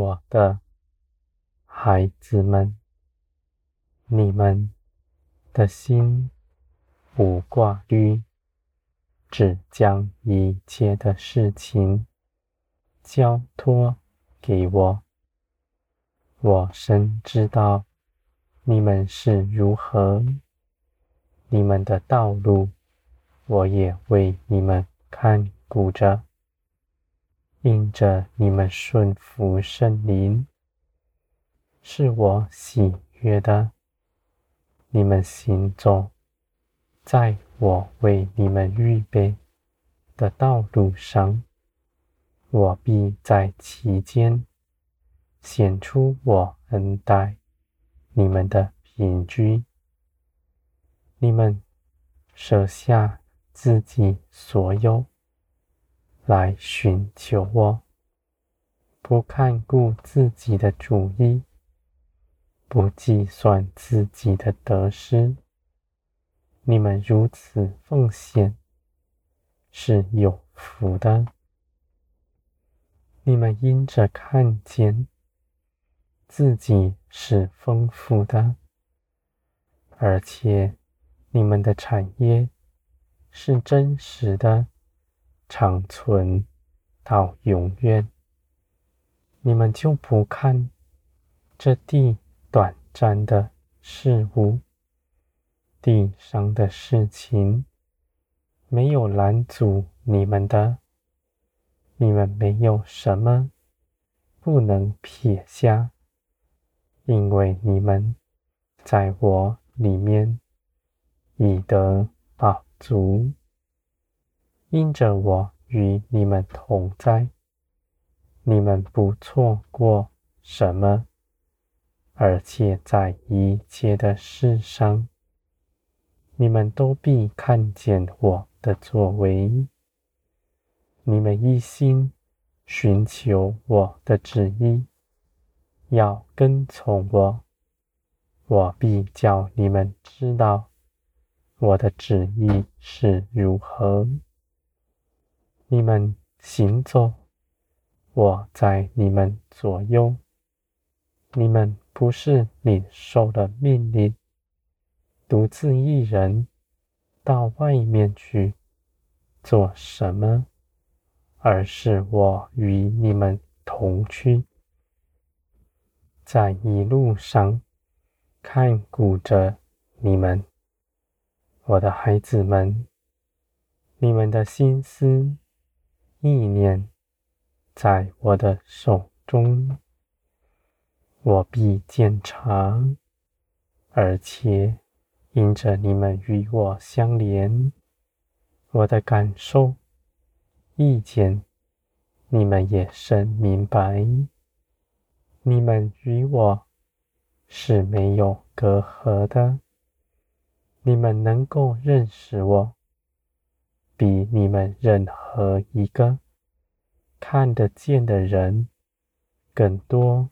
我的孩子们，你们的心无挂虑，只将一切的事情交托给我。我深知道你们是如何，你们的道路，我也为你们看顾着。因着你们顺服圣灵，是我喜悦的。你们行走在我为你们预备的道路上，我必在其间显出我恩待你们的凭据。你们舍下自己所有。来寻求我，不看顾自己的主意，不计算自己的得失。你们如此奉献，是有福的。你们因着看见自己是丰富的，而且你们的产业是真实的。长存到永远，你们就不看这地短暂的事物，地上的事情没有拦阻你们的，你们没有什么不能撇下，因为你们在我里面已得饱足。因着我与你们同在，你们不错过什么，而且在一切的事上，你们都必看见我的作为。你们一心寻求我的旨意，要跟从我，我必叫你们知道我的旨意是如何。你们行走，我在你们左右。你们不是领受了命令，独自一人到外面去做什么，而是我与你们同去，在一路上看顾着你们，我的孩子们，你们的心思。意念在我的手中，我必见长，而且因着你们与我相连，我的感受、意见，你们也深明白。你们与我是没有隔阂的，你们能够认识我。比你们任何一个看得见的人更多。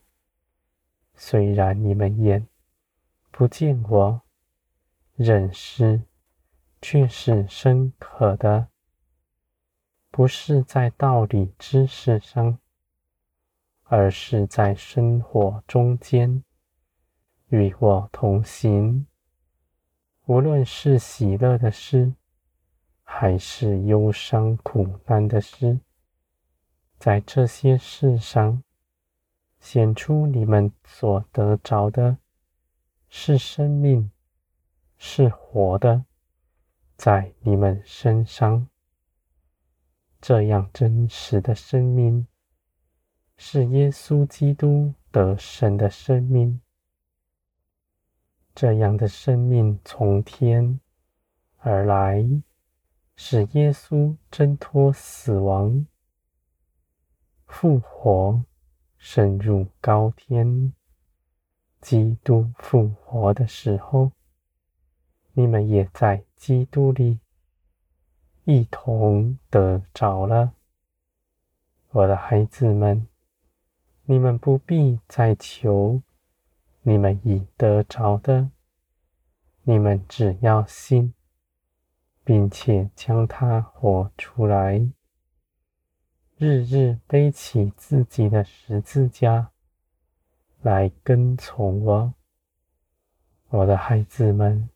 虽然你们眼不见我，认识却是深刻的，不是在道理知识上，而是在生活中间与我同行。无论是喜乐的事，还是忧伤苦难的事，在这些事上显出你们所得着的是生命，是活的，在你们身上，这样真实的生命是耶稣基督得胜的生命，这样的生命从天而来。使耶稣挣脱死亡，复活，升入高天。基督复活的时候，你们也在基督里一同得着了。我的孩子们，你们不必再求你们已得着的，你们只要信。并且将它活出来，日日背起自己的十字架，来跟从我。我的孩子们，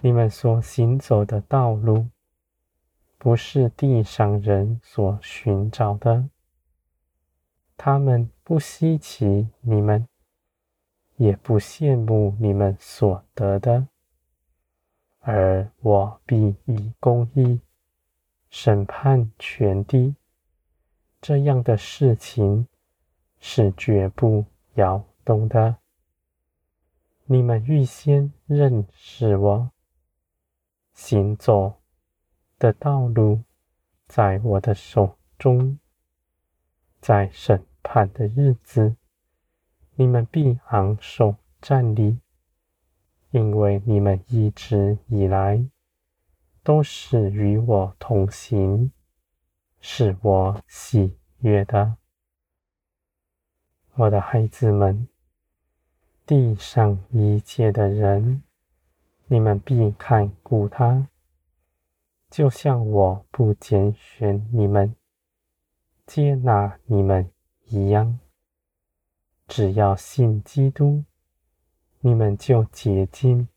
你们所行走的道路，不是地上人所寻找的。他们不稀奇你们，也不羡慕你们所得的。而我必以公义审判全地，这样的事情是绝不摇动的。你们预先认识我，行走的道路在我的手中，在审判的日子，你们必昂首站立。因为你们一直以来都是与我同行，是我喜悦的。我的孩子们，地上一切的人，你们必看顾他，就像我不拣选你们、接纳你们一样。只要信基督。你们就洁净，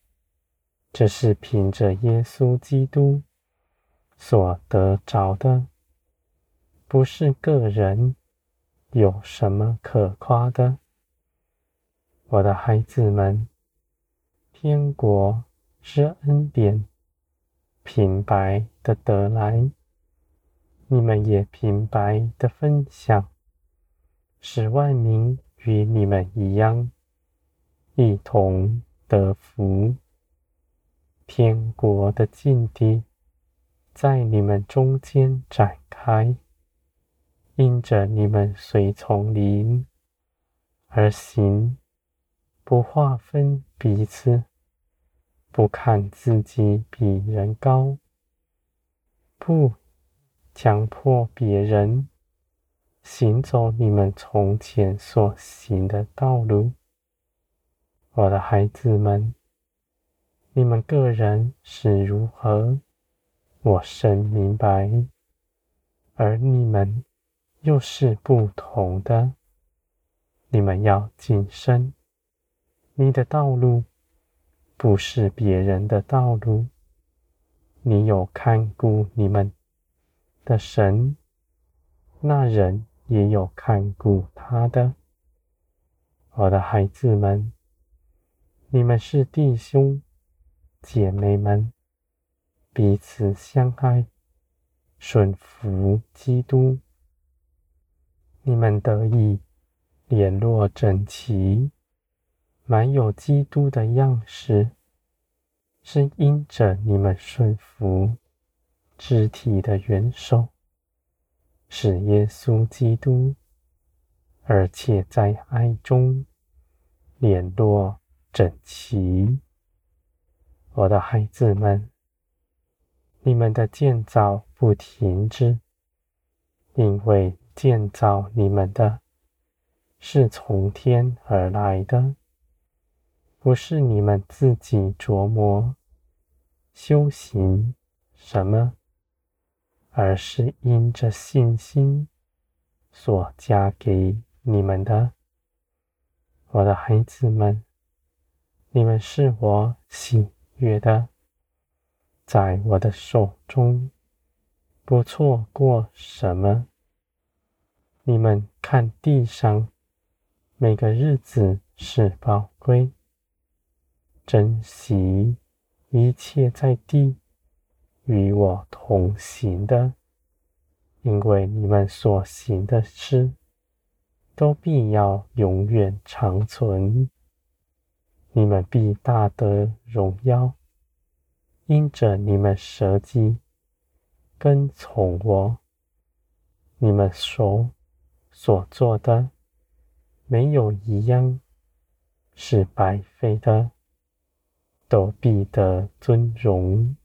这是凭着耶稣基督所得着的，不是个人有什么可夸的。我的孩子们，天国是恩典，平白的得来，你们也平白的分享，使万民与你们一样。一同得福，天国的境地在你们中间展开，因着你们随从灵而行，不划分彼此，不看自己比人高，不强迫别人行走你们从前所行的道路。我的孩子们，你们个人是如何，我深明白，而你们又是不同的。你们要谨慎，你的道路不是别人的道路。你有看顾你们的神，那人也有看顾他的。我的孩子们。你们是弟兄姐妹们，彼此相爱，顺服基督。你们得以联络整齐，满有基督的样式，是因着你们顺服肢体的元首，是耶稣基督，而且在爱中联络。整齐，我的孩子们，你们的建造不停止，因为建造你们的是从天而来的，不是你们自己琢磨修行什么，而是因着信心所加给你们的，我的孩子们。你们是我喜悦的，在我的手中不错过什么。你们看地上每个日子是宝贵，珍惜一切在地与我同行的，因为你们所行的事都必要永远长存。你们必大得荣耀，因着你们舍己跟从我，你们所所做的没有一样是白费的，都必得尊荣。